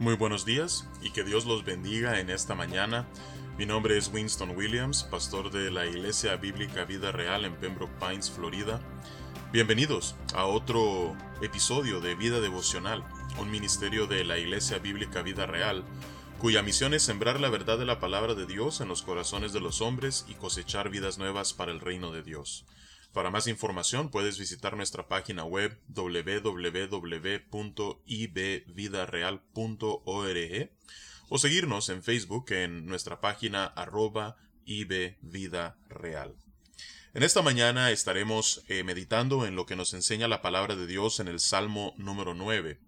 Muy buenos días y que Dios los bendiga en esta mañana. Mi nombre es Winston Williams, pastor de la Iglesia Bíblica Vida Real en Pembroke Pines, Florida. Bienvenidos a otro episodio de Vida Devocional, un ministerio de la Iglesia Bíblica Vida Real, cuya misión es sembrar la verdad de la palabra de Dios en los corazones de los hombres y cosechar vidas nuevas para el reino de Dios. Para más información puedes visitar nuestra página web www.ibvidareal.org o seguirnos en Facebook en nuestra página arroba ibvidareal. En esta mañana estaremos eh, meditando en lo que nos enseña la palabra de Dios en el Salmo número 9.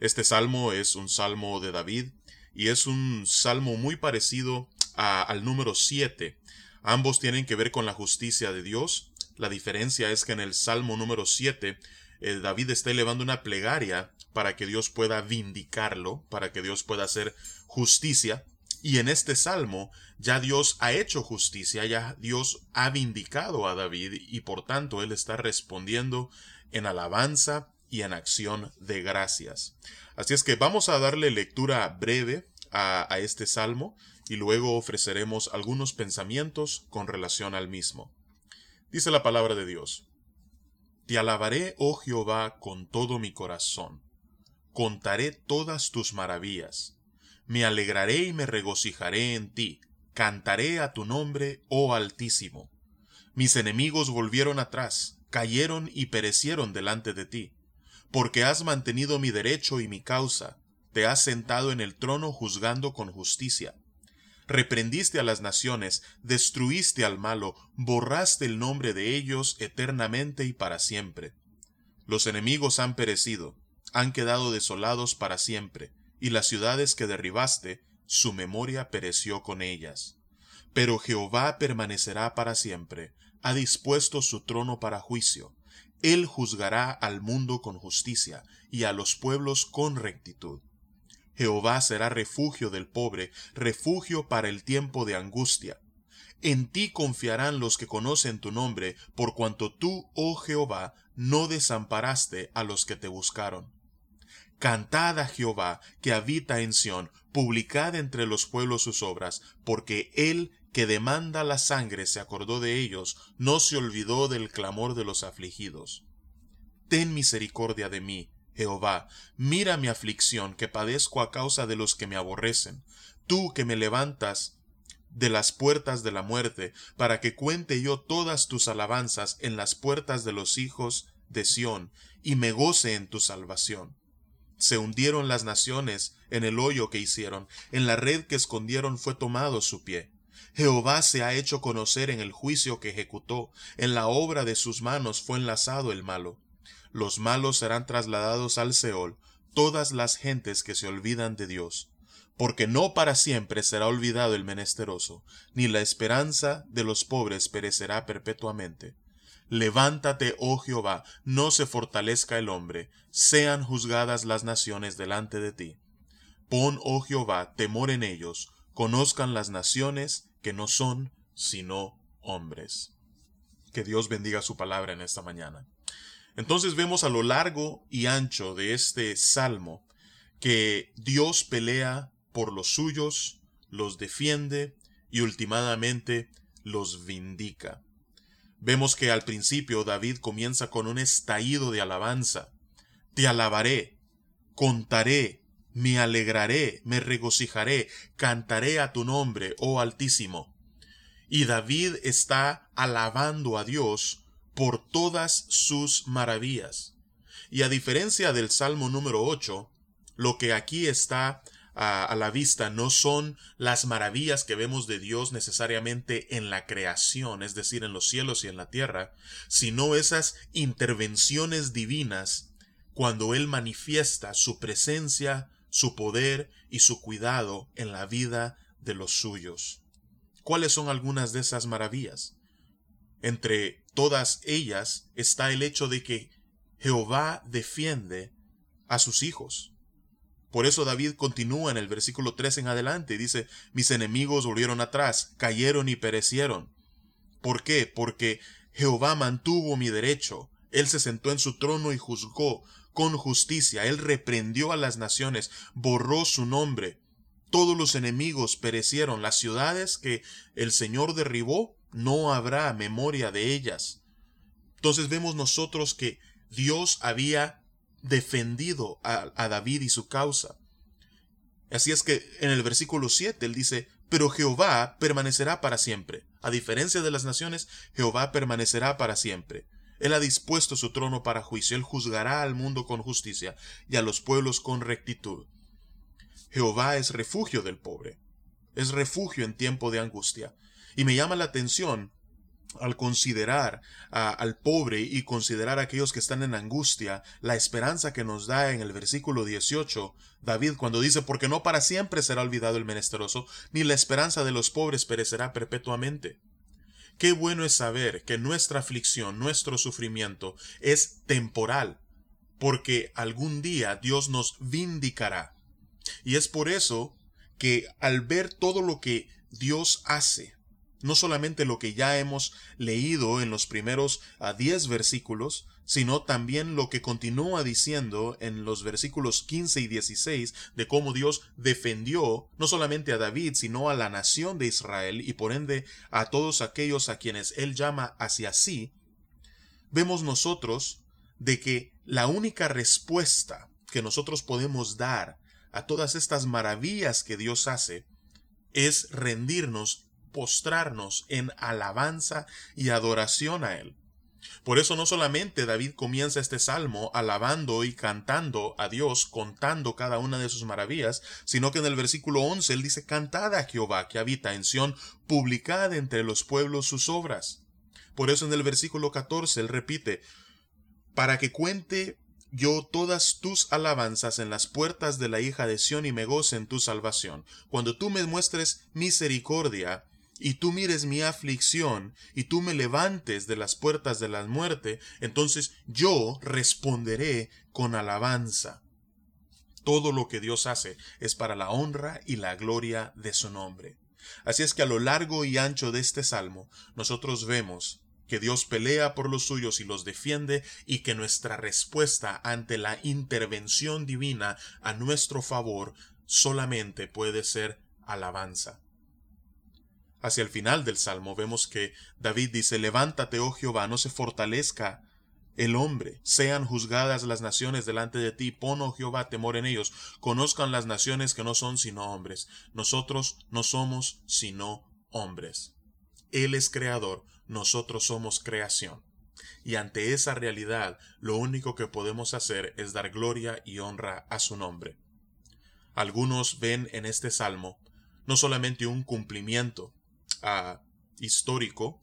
Este salmo es un salmo de David y es un salmo muy parecido al número 7. Ambos tienen que ver con la justicia de Dios la diferencia es que en el Salmo número 7, eh, David está elevando una plegaria para que Dios pueda vindicarlo, para que Dios pueda hacer justicia. Y en este salmo ya Dios ha hecho justicia, ya Dios ha vindicado a David y por tanto él está respondiendo en alabanza y en acción de gracias. Así es que vamos a darle lectura breve a este salmo y luego ofreceremos algunos pensamientos con relación al mismo. Dice la palabra de Dios. Te alabaré, oh Jehová, con todo mi corazón. Contaré todas tus maravillas. Me alegraré y me regocijaré en ti. Cantaré a tu nombre, oh Altísimo. Mis enemigos volvieron atrás, cayeron y perecieron delante de ti. Porque has mantenido mi derecho y mi causa, te has sentado en el trono juzgando con justicia reprendiste a las naciones, destruiste al malo, borraste el nombre de ellos eternamente y para siempre. Los enemigos han perecido, han quedado desolados para siempre, y las ciudades que derribaste, su memoria pereció con ellas. Pero Jehová permanecerá para siempre, ha dispuesto su trono para juicio. Él juzgará al mundo con justicia y a los pueblos con rectitud. Jehová será refugio del pobre, refugio para el tiempo de angustia. En ti confiarán los que conocen tu nombre, por cuanto tú, oh Jehová, no desamparaste a los que te buscaron. Cantad a Jehová, que habita en Sión, publicad entre los pueblos sus obras, porque él que demanda la sangre se acordó de ellos, no se olvidó del clamor de los afligidos. Ten misericordia de mí, Jehová, mira mi aflicción que padezco a causa de los que me aborrecen. Tú que me levantas de las puertas de la muerte, para que cuente yo todas tus alabanzas en las puertas de los hijos de Sión, y me goce en tu salvación. Se hundieron las naciones en el hoyo que hicieron, en la red que escondieron fue tomado su pie. Jehová se ha hecho conocer en el juicio que ejecutó, en la obra de sus manos fue enlazado el malo los malos serán trasladados al Seol, todas las gentes que se olvidan de Dios. Porque no para siempre será olvidado el menesteroso, ni la esperanza de los pobres perecerá perpetuamente. Levántate, oh Jehová, no se fortalezca el hombre, sean juzgadas las naciones delante de ti. Pon, oh Jehová, temor en ellos, conozcan las naciones que no son sino hombres. Que Dios bendiga su palabra en esta mañana. Entonces vemos a lo largo y ancho de este salmo que Dios pelea por los suyos, los defiende y últimamente los vindica. Vemos que al principio David comienza con un estallido de alabanza. Te alabaré, contaré, me alegraré, me regocijaré, cantaré a tu nombre, oh Altísimo. Y David está alabando a Dios por todas sus maravillas. Y a diferencia del Salmo número 8, lo que aquí está a, la vista no son las maravillas que vemos de Dios necesariamente en la creación, es decir, en los cielos y en la tierra, sino esas intervenciones divinas cuando Él manifiesta su presencia, su poder y su cuidado en la vida de los suyos. ¿Cuáles son algunas de esas maravillas? Entre todas ellas está el hecho de que Jehová defiende a sus hijos. Por eso David continúa en el versículo 3 en adelante y dice, mis enemigos volvieron atrás, cayeron y perecieron. ¿Por qué? Porque Jehová mantuvo mi derecho, él se sentó en su trono y juzgó, con justicia. Él reprendió a las naciones, borró su nombre. Todos los enemigos perecieron. Las ciudades que el Señor derribó, no habrá memoria de ellas. Entonces vemos nosotros que Dios había defendido a, David y su causa. Así es que en el versículo 7 él dice, pero Jehová permanecerá para siempre. A diferencia de las naciones, Jehová permanecerá para siempre. Él ha dispuesto su trono para juicio, Él juzgará al mundo con justicia y a los pueblos con rectitud. Jehová es refugio del pobre, es refugio en tiempo de angustia. Y me llama la atención al considerar al pobre y considerar a aquellos que están en angustia, la esperanza que nos da en el versículo 18, David cuando dice, porque no para siempre será olvidado el menesteroso, ni la esperanza de los pobres perecerá perpetuamente. Qué bueno es saber que nuestra aflicción, nuestro sufrimiento es temporal, porque algún día Dios nos vindicará. Y es por eso que al ver todo lo que Dios hace, no solamente lo que ya hemos leído en los primeros a diez versículos, sino también lo que continúa diciendo en los versículos 15 y 16 de cómo Dios defendió no solamente a David, sino a la nación de Israel y por ende a todos aquellos a quienes él llama hacia sí, vemos nosotros de que la única respuesta que nosotros podemos dar a todas estas maravillas que Dios hace es rendirnos postrarnos en alabanza y adoración a Él. Por eso no solamente David comienza este salmo alabando y cantando a Dios, contando cada una de sus maravillas, sino que en el versículo 11 él dice, Cantad a Jehová que habita en Sión, publicad entre los pueblos sus obras. Por eso en el versículo 14 él repite, para que cuente yo todas tus alabanzas en las puertas de la hija de Sión y me goce en tu salvación. Cuando tú me muestres misericordia, y tú mires mi aflicción, y tú me levantes de las puertas de la muerte, entonces yo responderé con alabanza. Todo lo que Dios hace es para la honra y la gloria de su nombre. Así es que a lo largo y ancho de este salmo, nosotros vemos que Dios pelea por los suyos y los defiende y que nuestra respuesta ante la intervención divina a nuestro favor solamente puede ser alabanza. Hacia el final del Salmo vemos que David dice, Levántate, oh Jehová, no se fortalezca el hombre, sean juzgadas las naciones delante de ti, pon, oh Jehová, temor en ellos, conozcan las naciones que no son sino hombres, nosotros no somos sino hombres. Él es creador, nosotros somos creación. Y ante esa realidad, lo único que podemos hacer es dar gloria y honra a su nombre. Algunos ven en este salmo no solamente un cumplimiento histórico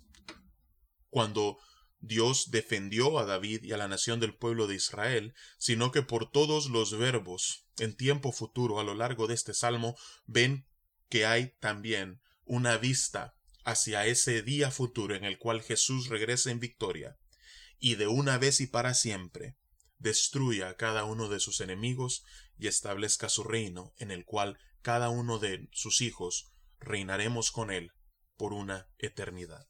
cuando Dios defendió a David y a la nación del pueblo de Israel, sino que por todos los verbos en tiempo futuro a lo largo de este salmo ven que hay también una vista hacia ese día futuro en el cual Jesús regresa en victoria y de una vez y para siempre destruya a cada uno de sus enemigos y establezca su reino en el cual cada uno de sus hijos reinaremos con él por una eternidad.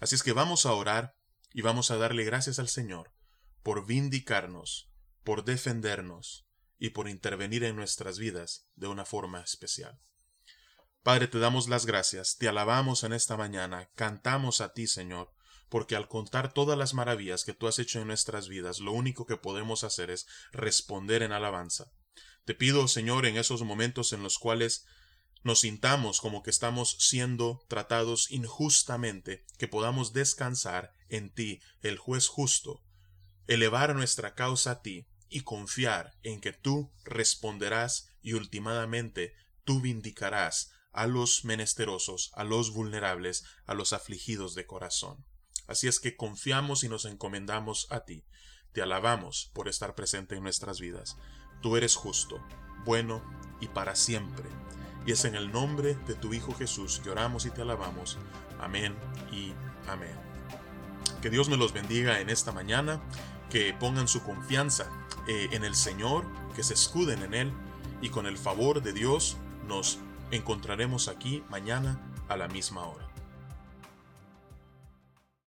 Así es que vamos a orar y vamos a darle gracias al Señor por vindicarnos, por defendernos y por intervenir en nuestras vidas de una forma especial. Padre, te damos las gracias, te alabamos en esta mañana, cantamos a ti, Señor, porque al contar todas las maravillas que tú has hecho en nuestras vidas, lo único que podemos hacer es responder en alabanza. Te pido, Señor, en esos momentos en los cuales nos sintamos como que estamos siendo tratados injustamente, que podamos descansar en ti, el juez justo, elevar nuestra causa a ti y confiar en que tú responderás y ultimadamente tú vindicarás a los menesterosos, a los vulnerables, a los afligidos de corazón. Así es que confiamos y nos encomendamos a ti. Te alabamos por estar presente en nuestras vidas. Tú eres justo, bueno y para siempre. Y es en el nombre de tu Hijo Jesús que oramos y te alabamos. Amén y amén. Que Dios me los bendiga en esta mañana, que pongan su confianza eh, en el Señor, que se escuden en Él y con el favor de Dios nos encontraremos aquí mañana a la misma hora.